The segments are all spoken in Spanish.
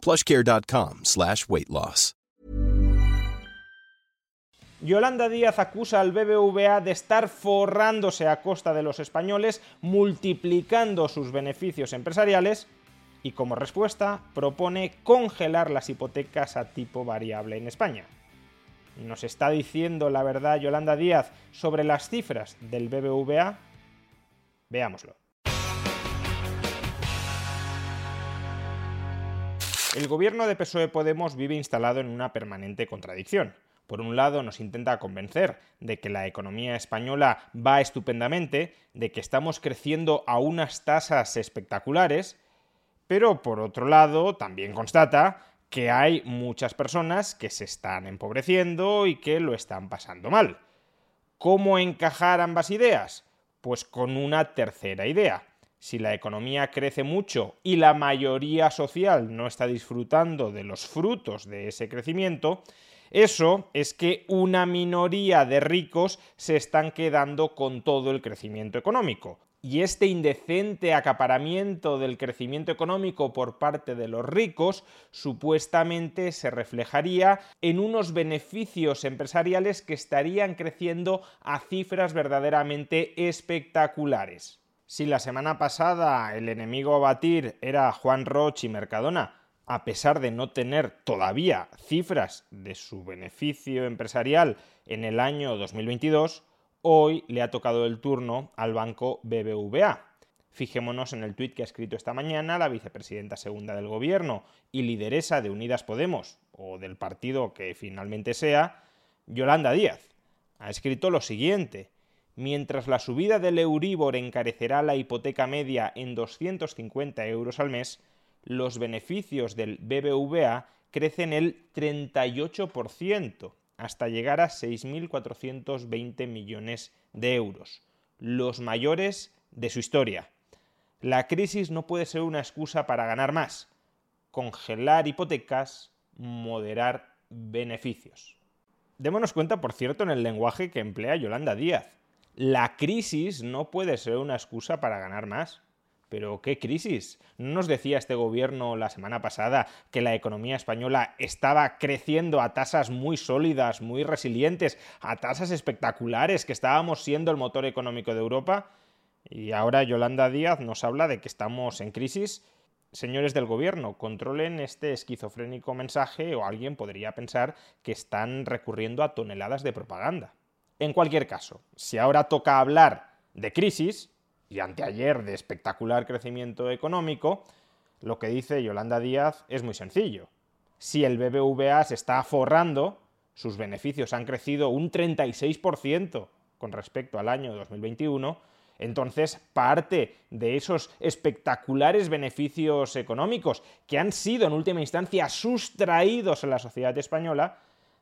plushcare.com slash weight loss. Yolanda Díaz acusa al BBVA de estar forrándose a costa de los españoles, multiplicando sus beneficios empresariales y como respuesta propone congelar las hipotecas a tipo variable en España. ¿Nos está diciendo la verdad Yolanda Díaz sobre las cifras del BBVA? Veámoslo. El gobierno de PSOE Podemos vive instalado en una permanente contradicción. Por un lado, nos intenta convencer de que la economía española va estupendamente, de que estamos creciendo a unas tasas espectaculares, pero por otro lado, también constata que hay muchas personas que se están empobreciendo y que lo están pasando mal. ¿Cómo encajar ambas ideas? Pues con una tercera idea si la economía crece mucho y la mayoría social no está disfrutando de los frutos de ese crecimiento, eso es que una minoría de ricos se están quedando con todo el crecimiento económico. Y este indecente acaparamiento del crecimiento económico por parte de los ricos supuestamente se reflejaría en unos beneficios empresariales que estarían creciendo a cifras verdaderamente espectaculares. Si la semana pasada el enemigo a batir era Juan Roch y Mercadona, a pesar de no tener todavía cifras de su beneficio empresarial en el año 2022, hoy le ha tocado el turno al banco BBVA. Fijémonos en el tuit que ha escrito esta mañana la vicepresidenta segunda del gobierno y lideresa de Unidas Podemos, o del partido que finalmente sea, Yolanda Díaz. Ha escrito lo siguiente mientras la subida del Euribor encarecerá la hipoteca media en 250 euros al mes, los beneficios del BBVA crecen el 38%, hasta llegar a 6.420 millones de euros, los mayores de su historia. La crisis no puede ser una excusa para ganar más, congelar hipotecas, moderar beneficios. Démonos cuenta, por cierto, en el lenguaje que emplea Yolanda Díaz la crisis no puede ser una excusa para ganar más. Pero ¿qué crisis? ¿No nos decía este gobierno la semana pasada que la economía española estaba creciendo a tasas muy sólidas, muy resilientes, a tasas espectaculares, que estábamos siendo el motor económico de Europa? Y ahora Yolanda Díaz nos habla de que estamos en crisis. Señores del gobierno, controlen este esquizofrénico mensaje o alguien podría pensar que están recurriendo a toneladas de propaganda. En cualquier caso, si ahora toca hablar de crisis, y anteayer de espectacular crecimiento económico, lo que dice Yolanda Díaz es muy sencillo. Si el BBVA se está forrando, sus beneficios han crecido un 36% con respecto al año 2021, entonces parte de esos espectaculares beneficios económicos que han sido en última instancia sustraídos a la sociedad española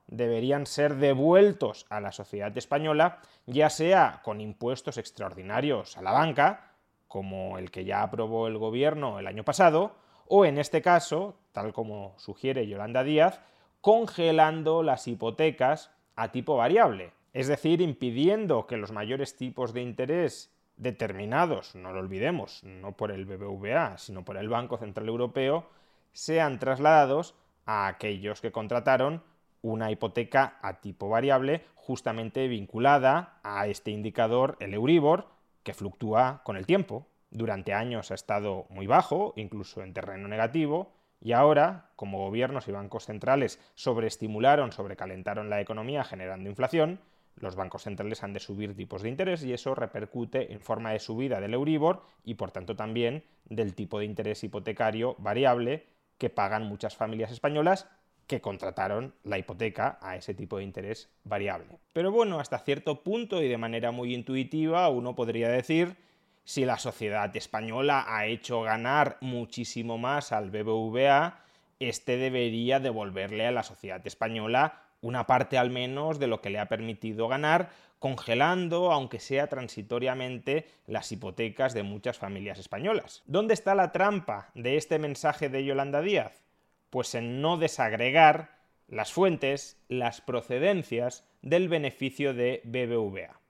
deberían ser devueltos a la sociedad española, ya sea con impuestos extraordinarios a la banca, como el que ya aprobó el gobierno el año pasado, o en este caso, tal como sugiere Yolanda Díaz, congelando las hipotecas a tipo variable, es decir, impidiendo que los mayores tipos de interés determinados, no lo olvidemos, no por el BBVA, sino por el Banco Central Europeo, sean trasladados a aquellos que contrataron una hipoteca a tipo variable justamente vinculada a este indicador, el Euribor, que fluctúa con el tiempo. Durante años ha estado muy bajo, incluso en terreno negativo, y ahora, como gobiernos y bancos centrales sobreestimularon, sobrecalentaron la economía generando inflación, los bancos centrales han de subir tipos de interés y eso repercute en forma de subida del Euribor y por tanto también del tipo de interés hipotecario variable que pagan muchas familias españolas que contrataron la hipoteca a ese tipo de interés variable. Pero bueno, hasta cierto punto y de manera muy intuitiva uno podría decir si la sociedad española ha hecho ganar muchísimo más al BBVA, este debería devolverle a la sociedad española una parte al menos de lo que le ha permitido ganar, congelando, aunque sea transitoriamente, las hipotecas de muchas familias españolas. ¿Dónde está la trampa de este mensaje de Yolanda Díaz? Pues en no desagregar las fuentes, las procedencias del beneficio de BBVA.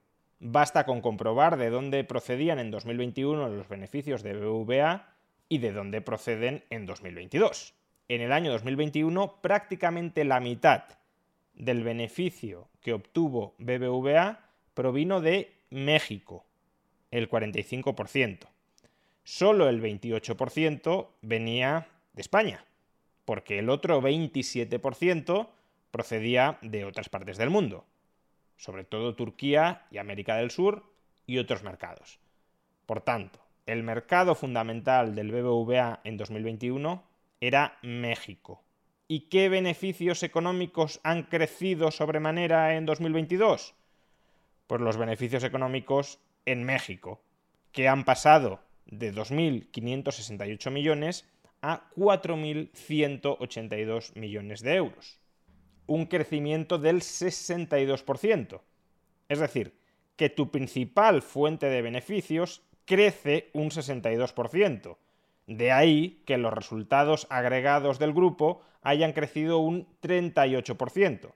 Basta con comprobar de dónde procedían en 2021 los beneficios de BBVA y de dónde proceden en 2022. En el año 2021 prácticamente la mitad del beneficio que obtuvo BBVA provino de México, el 45%. Solo el 28% venía de España, porque el otro 27% procedía de otras partes del mundo, sobre todo Turquía y América del Sur y otros mercados. Por tanto, el mercado fundamental del BBVA en 2021 era México, ¿Y qué beneficios económicos han crecido sobremanera en 2022? Pues los beneficios económicos en México, que han pasado de 2.568 millones a 4.182 millones de euros. Un crecimiento del 62%. Es decir, que tu principal fuente de beneficios crece un 62%. De ahí que los resultados agregados del grupo hayan crecido un 38%.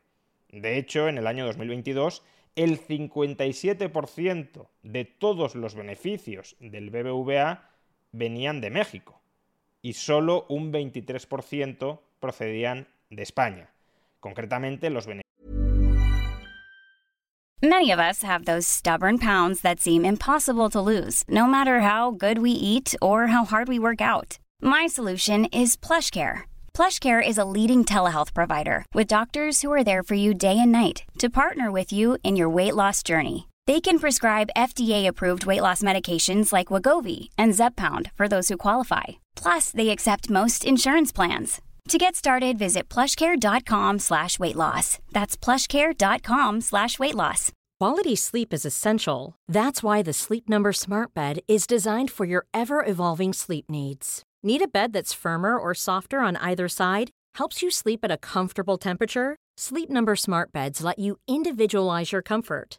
De hecho, en el año 2022, el 57% de todos los beneficios del BBVA venían de México y solo un 23% procedían de España. Concretamente, los. Many of us have those stubborn pounds that seem impossible to lose, no matter how good we eat or how hard we work out. My solution is PlushCare. PlushCare is a leading telehealth provider with doctors who are there for you day and night to partner with you in your weight loss journey. They can prescribe FDA-approved weight loss medications like Wagovi and Zepbound for those who qualify. Plus, they accept most insurance plans. To get started, visit plushcare.com slash weight loss. That's plushcare.com slash weight loss. Quality sleep is essential. That's why the Sleep Number smart bed is designed for your ever-evolving sleep needs. Need a bed that's firmer or softer on either side? Helps you sleep at a comfortable temperature? Sleep Number smart beds let you individualize your comfort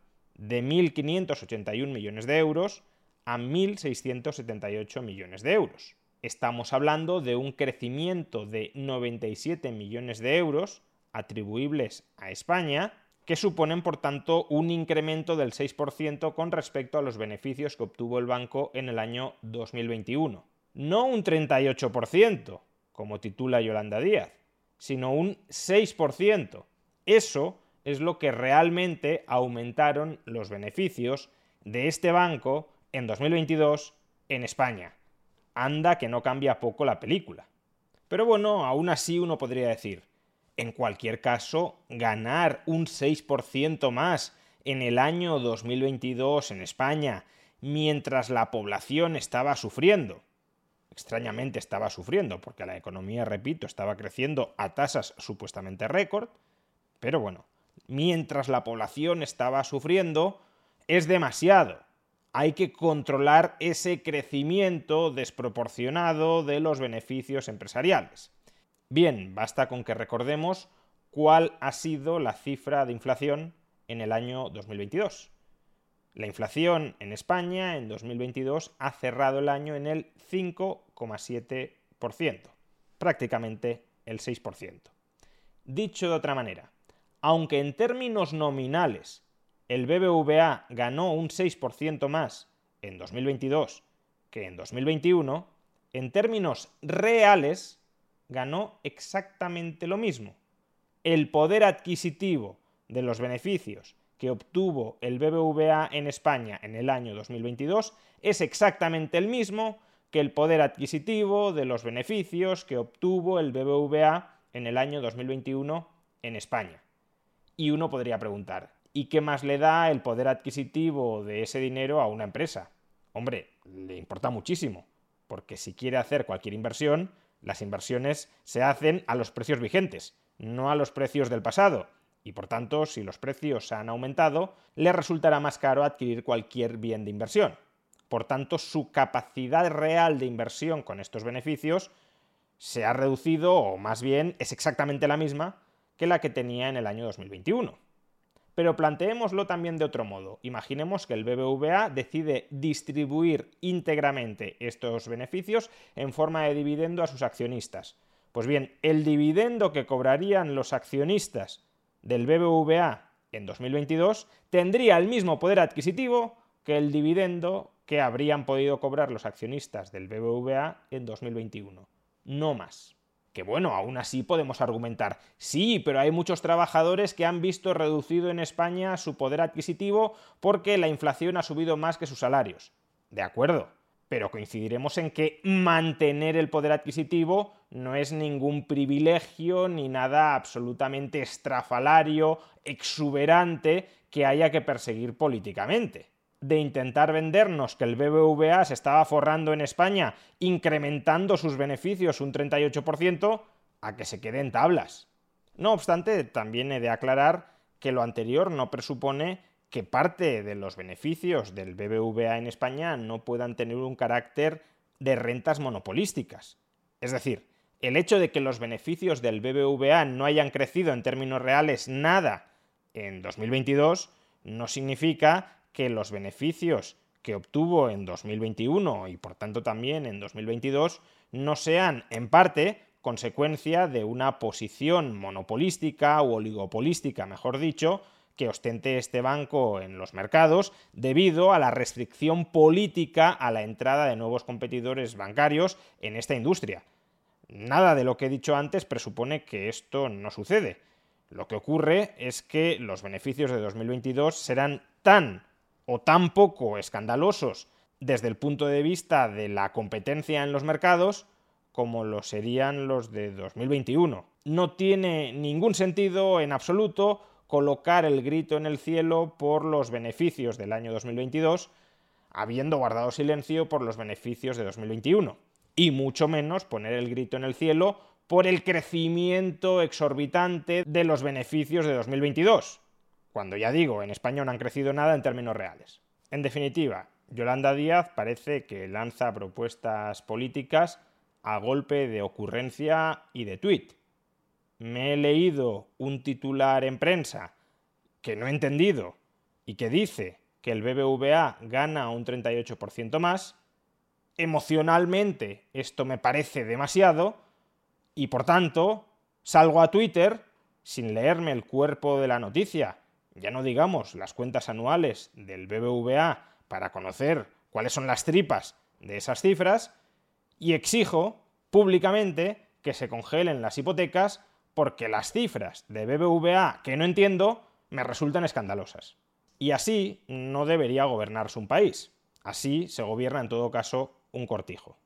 de 1.581 millones de euros a 1.678 millones de euros. Estamos hablando de un crecimiento de 97 millones de euros atribuibles a España, que suponen por tanto un incremento del 6% con respecto a los beneficios que obtuvo el banco en el año 2021 no un 38%, como titula Yolanda Díaz, sino un 6%. Eso es lo que realmente aumentaron los beneficios de este banco en 2022 en España. Anda que no cambia poco la película. Pero bueno, aún así uno podría decir, en cualquier caso, ganar un 6% más en el año 2022 en España, mientras la población estaba sufriendo, extrañamente estaba sufriendo, porque la economía, repito, estaba creciendo a tasas supuestamente récord, pero bueno, mientras la población estaba sufriendo, es demasiado. Hay que controlar ese crecimiento desproporcionado de los beneficios empresariales. Bien, basta con que recordemos cuál ha sido la cifra de inflación en el año 2022. La inflación en España en 2022 ha cerrado el año en el 5,7%, prácticamente el 6%. Dicho de otra manera, aunque en términos nominales el BBVA ganó un 6% más en 2022 que en 2021, en términos reales ganó exactamente lo mismo. El poder adquisitivo de los beneficios que obtuvo el BBVA en España en el año 2022 es exactamente el mismo que el poder adquisitivo de los beneficios que obtuvo el BBVA en el año 2021 en España. Y uno podría preguntar, ¿y qué más le da el poder adquisitivo de ese dinero a una empresa? Hombre, le importa muchísimo, porque si quiere hacer cualquier inversión, las inversiones se hacen a los precios vigentes, no a los precios del pasado, y por tanto, si los precios han aumentado, le resultará más caro adquirir cualquier bien de inversión. Por tanto, su capacidad real de inversión con estos beneficios se ha reducido, o más bien es exactamente la misma que la que tenía en el año 2021. Pero planteémoslo también de otro modo. Imaginemos que el BBVA decide distribuir íntegramente estos beneficios en forma de dividendo a sus accionistas. Pues bien, el dividendo que cobrarían los accionistas del BBVA en 2022 tendría el mismo poder adquisitivo que el dividendo que habrían podido cobrar los accionistas del BBVA en 2021. No más. Que bueno, aún así podemos argumentar, sí, pero hay muchos trabajadores que han visto reducido en España su poder adquisitivo porque la inflación ha subido más que sus salarios. De acuerdo, pero coincidiremos en que mantener el poder adquisitivo no es ningún privilegio ni nada absolutamente estrafalario, exuberante que haya que perseguir políticamente de intentar vendernos que el BBVA se estaba forrando en España incrementando sus beneficios un 38% a que se quede en tablas. No obstante, también he de aclarar que lo anterior no presupone que parte de los beneficios del BBVA en España no puedan tener un carácter de rentas monopolísticas. Es decir, el hecho de que los beneficios del BBVA no hayan crecido en términos reales nada en 2022 no significa que los beneficios que obtuvo en 2021 y por tanto también en 2022 no sean en parte consecuencia de una posición monopolística o oligopolística, mejor dicho, que ostente este banco en los mercados debido a la restricción política a la entrada de nuevos competidores bancarios en esta industria. Nada de lo que he dicho antes presupone que esto no sucede. Lo que ocurre es que los beneficios de 2022 serán tan o tan poco escandalosos desde el punto de vista de la competencia en los mercados como lo serían los de 2021. No tiene ningún sentido en absoluto colocar el grito en el cielo por los beneficios del año 2022, habiendo guardado silencio por los beneficios de 2021. Y mucho menos poner el grito en el cielo por el crecimiento exorbitante de los beneficios de 2022 cuando ya digo, en España no han crecido nada en términos reales. En definitiva, Yolanda Díaz parece que lanza propuestas políticas a golpe de ocurrencia y de tuit. Me he leído un titular en prensa que no he entendido y que dice que el BBVA gana un 38% más. Emocionalmente esto me parece demasiado y por tanto salgo a Twitter sin leerme el cuerpo de la noticia ya no digamos las cuentas anuales del BBVA para conocer cuáles son las tripas de esas cifras, y exijo públicamente que se congelen las hipotecas porque las cifras de BBVA que no entiendo me resultan escandalosas. Y así no debería gobernarse un país. Así se gobierna en todo caso un cortijo.